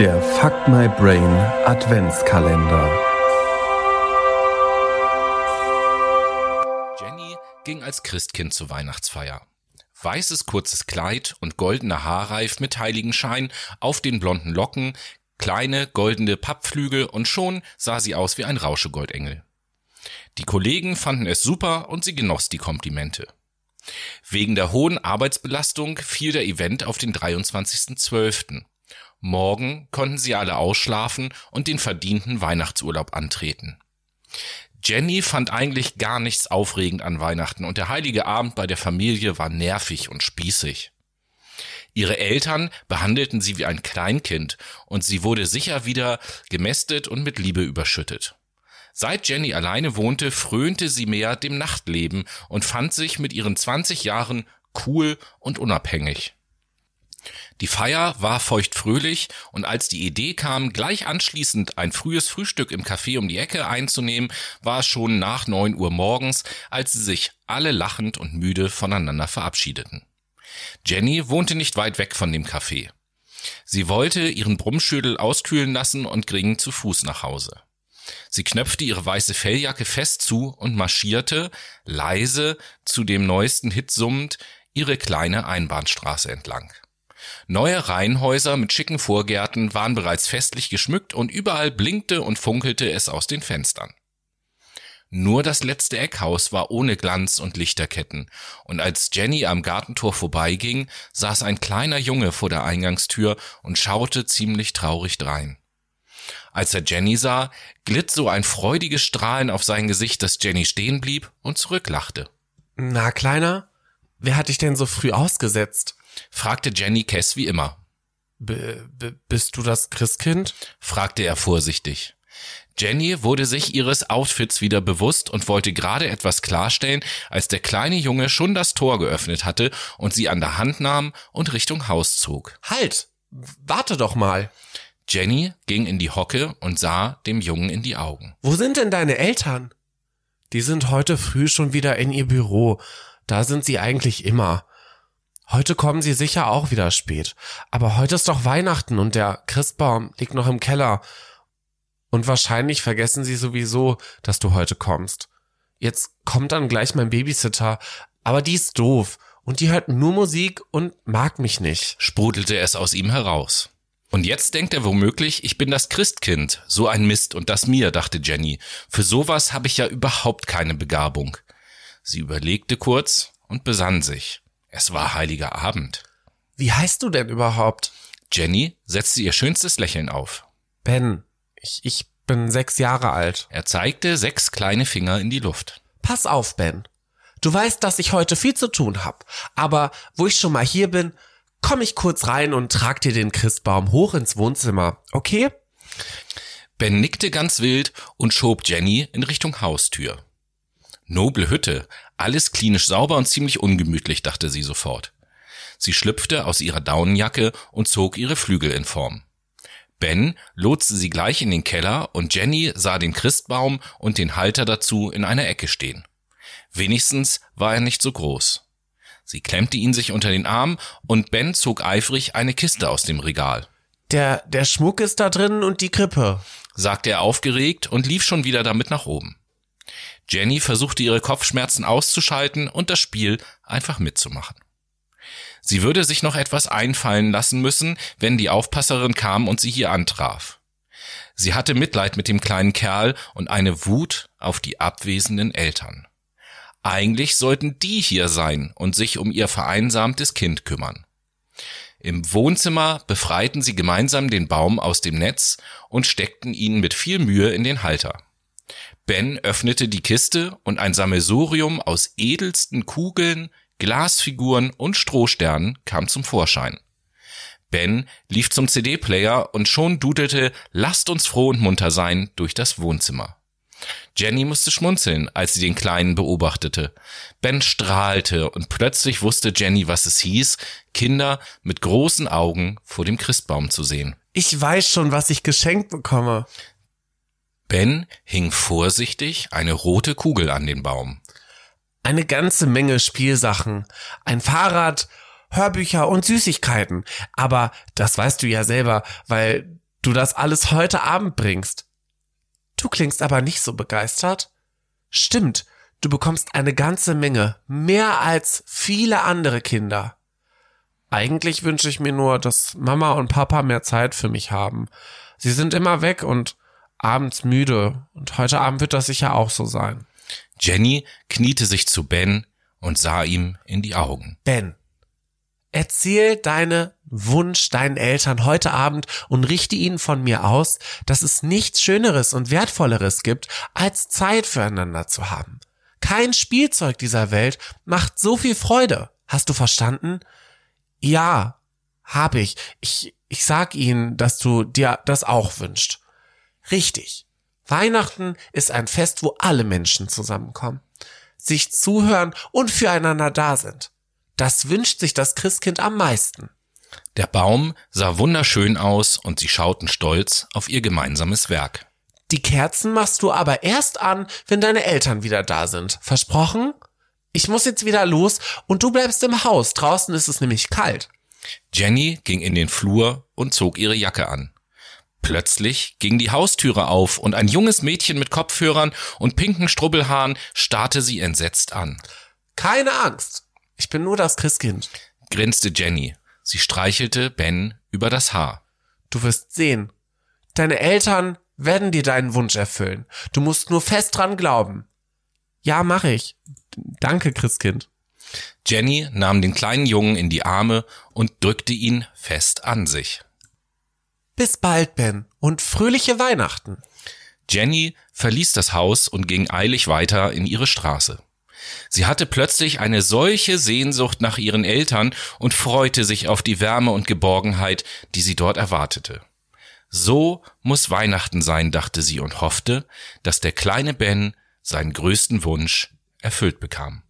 Der Fuck My Brain Adventskalender. Jenny ging als Christkind zur Weihnachtsfeier. Weißes kurzes Kleid und goldener Haarreif mit Heiligenschein auf den blonden Locken, kleine goldene Pappflügel und schon sah sie aus wie ein Rauschegoldengel. Die Kollegen fanden es super und sie genoss die Komplimente. Wegen der hohen Arbeitsbelastung fiel der Event auf den 23.12. Morgen konnten sie alle ausschlafen und den verdienten Weihnachtsurlaub antreten. Jenny fand eigentlich gar nichts aufregend an Weihnachten und der heilige Abend bei der Familie war nervig und spießig. Ihre Eltern behandelten sie wie ein Kleinkind und sie wurde sicher wieder gemästet und mit Liebe überschüttet. Seit Jenny alleine wohnte, frönte sie mehr dem Nachtleben und fand sich mit ihren 20 Jahren cool und unabhängig. Die Feier war feuchtfröhlich und als die Idee kam, gleich anschließend ein frühes Frühstück im Café um die Ecke einzunehmen, war es schon nach neun Uhr morgens, als sie sich alle lachend und müde voneinander verabschiedeten. Jenny wohnte nicht weit weg von dem Café. Sie wollte ihren Brummschödel auskühlen lassen und ging zu Fuß nach Hause. Sie knöpfte ihre weiße Felljacke fest zu und marschierte, leise, zu dem neuesten Hit summend, ihre kleine Einbahnstraße entlang. Neue Reihenhäuser mit schicken Vorgärten waren bereits festlich geschmückt und überall blinkte und funkelte es aus den Fenstern. Nur das letzte Eckhaus war ohne Glanz und Lichterketten, und als Jenny am Gartentor vorbeiging, saß ein kleiner Junge vor der Eingangstür und schaute ziemlich traurig drein. Als er Jenny sah, glitt so ein freudiges Strahlen auf sein Gesicht, dass Jenny stehen blieb und zurücklachte. Na, Kleiner, wer hat dich denn so früh ausgesetzt? Fragte Jenny Kess wie immer. B -b bist du das Christkind? fragte er vorsichtig. Jenny wurde sich ihres Outfits wieder bewusst und wollte gerade etwas klarstellen, als der kleine Junge schon das Tor geöffnet hatte und sie an der Hand nahm und Richtung Haus zog. Halt! Warte doch mal. Jenny ging in die Hocke und sah dem Jungen in die Augen. Wo sind denn deine Eltern? Die sind heute früh schon wieder in ihr Büro. Da sind sie eigentlich immer. Heute kommen sie sicher auch wieder spät. Aber heute ist doch Weihnachten und der Christbaum liegt noch im Keller. Und wahrscheinlich vergessen sie sowieso, dass du heute kommst. Jetzt kommt dann gleich mein Babysitter, aber die ist doof und die hört nur Musik und mag mich nicht. Sprudelte es aus ihm heraus. Und jetzt denkt er womöglich, ich bin das Christkind. So ein Mist und das mir, dachte Jenny. Für sowas habe ich ja überhaupt keine Begabung. Sie überlegte kurz und besann sich. Es war heiliger Abend. Wie heißt du denn überhaupt? Jenny setzte ihr schönstes Lächeln auf. Ben. Ich, ich bin sechs Jahre alt. Er zeigte sechs kleine Finger in die Luft. Pass auf, Ben. Du weißt, dass ich heute viel zu tun hab. Aber wo ich schon mal hier bin, komm ich kurz rein und trag dir den Christbaum hoch ins Wohnzimmer, okay? Ben nickte ganz wild und schob Jenny in Richtung Haustür. Noble Hütte, alles klinisch sauber und ziemlich ungemütlich, dachte sie sofort. Sie schlüpfte aus ihrer Daunenjacke und zog ihre Flügel in Form. Ben lotste sie gleich in den Keller und Jenny sah den Christbaum und den Halter dazu in einer Ecke stehen. Wenigstens war er nicht so groß. Sie klemmte ihn sich unter den Arm und Ben zog eifrig eine Kiste aus dem Regal. Der, der Schmuck ist da drin und die Krippe, sagte er aufgeregt und lief schon wieder damit nach oben. Jenny versuchte ihre Kopfschmerzen auszuschalten und das Spiel einfach mitzumachen. Sie würde sich noch etwas einfallen lassen müssen, wenn die Aufpasserin kam und sie hier antraf. Sie hatte Mitleid mit dem kleinen Kerl und eine Wut auf die abwesenden Eltern. Eigentlich sollten die hier sein und sich um ihr vereinsamtes Kind kümmern. Im Wohnzimmer befreiten sie gemeinsam den Baum aus dem Netz und steckten ihn mit viel Mühe in den Halter. Ben öffnete die Kiste und ein Sammelsurium aus edelsten Kugeln, Glasfiguren und Strohsternen kam zum Vorschein. Ben lief zum CD-Player und schon dudelte Lasst uns froh und munter sein durch das Wohnzimmer. Jenny musste schmunzeln, als sie den Kleinen beobachtete. Ben strahlte und plötzlich wusste Jenny, was es hieß, Kinder mit großen Augen vor dem Christbaum zu sehen. Ich weiß schon, was ich geschenkt bekomme. Ben hing vorsichtig eine rote Kugel an den Baum. Eine ganze Menge Spielsachen, ein Fahrrad, Hörbücher und Süßigkeiten. Aber das weißt du ja selber, weil du das alles heute Abend bringst. Du klingst aber nicht so begeistert. Stimmt, du bekommst eine ganze Menge, mehr als viele andere Kinder. Eigentlich wünsche ich mir nur, dass Mama und Papa mehr Zeit für mich haben. Sie sind immer weg und abends müde, und heute Abend wird das sicher auch so sein. Jenny kniete sich zu Ben und sah ihm in die Augen. Ben, erzähl deine Wunsch deinen Eltern heute Abend und richte ihnen von mir aus, dass es nichts Schöneres und Wertvolleres gibt, als Zeit füreinander zu haben. Kein Spielzeug dieser Welt macht so viel Freude. Hast du verstanden? Ja, hab ich. Ich, ich sag ihnen, dass du dir das auch wünscht. Richtig. Weihnachten ist ein Fest, wo alle Menschen zusammenkommen, sich zuhören und füreinander da sind. Das wünscht sich das Christkind am meisten. Der Baum sah wunderschön aus und sie schauten stolz auf ihr gemeinsames Werk. Die Kerzen machst du aber erst an, wenn deine Eltern wieder da sind. Versprochen? Ich muss jetzt wieder los und du bleibst im Haus. Draußen ist es nämlich kalt. Jenny ging in den Flur und zog ihre Jacke an. Plötzlich ging die Haustüre auf und ein junges Mädchen mit Kopfhörern und pinken Strubbelhaaren starrte sie entsetzt an. Keine Angst. Ich bin nur das Christkind. Grinste Jenny. Sie streichelte Ben über das Haar. Du wirst sehen. Deine Eltern werden dir deinen Wunsch erfüllen. Du musst nur fest dran glauben. Ja, mache ich. Danke, Christkind. Jenny nahm den kleinen Jungen in die Arme und drückte ihn fest an sich. Bis bald, Ben, und fröhliche Weihnachten. Jenny verließ das Haus und ging eilig weiter in ihre Straße. Sie hatte plötzlich eine solche Sehnsucht nach ihren Eltern und freute sich auf die Wärme und Geborgenheit, die sie dort erwartete. So muss Weihnachten sein, dachte sie und hoffte, dass der kleine Ben seinen größten Wunsch erfüllt bekam.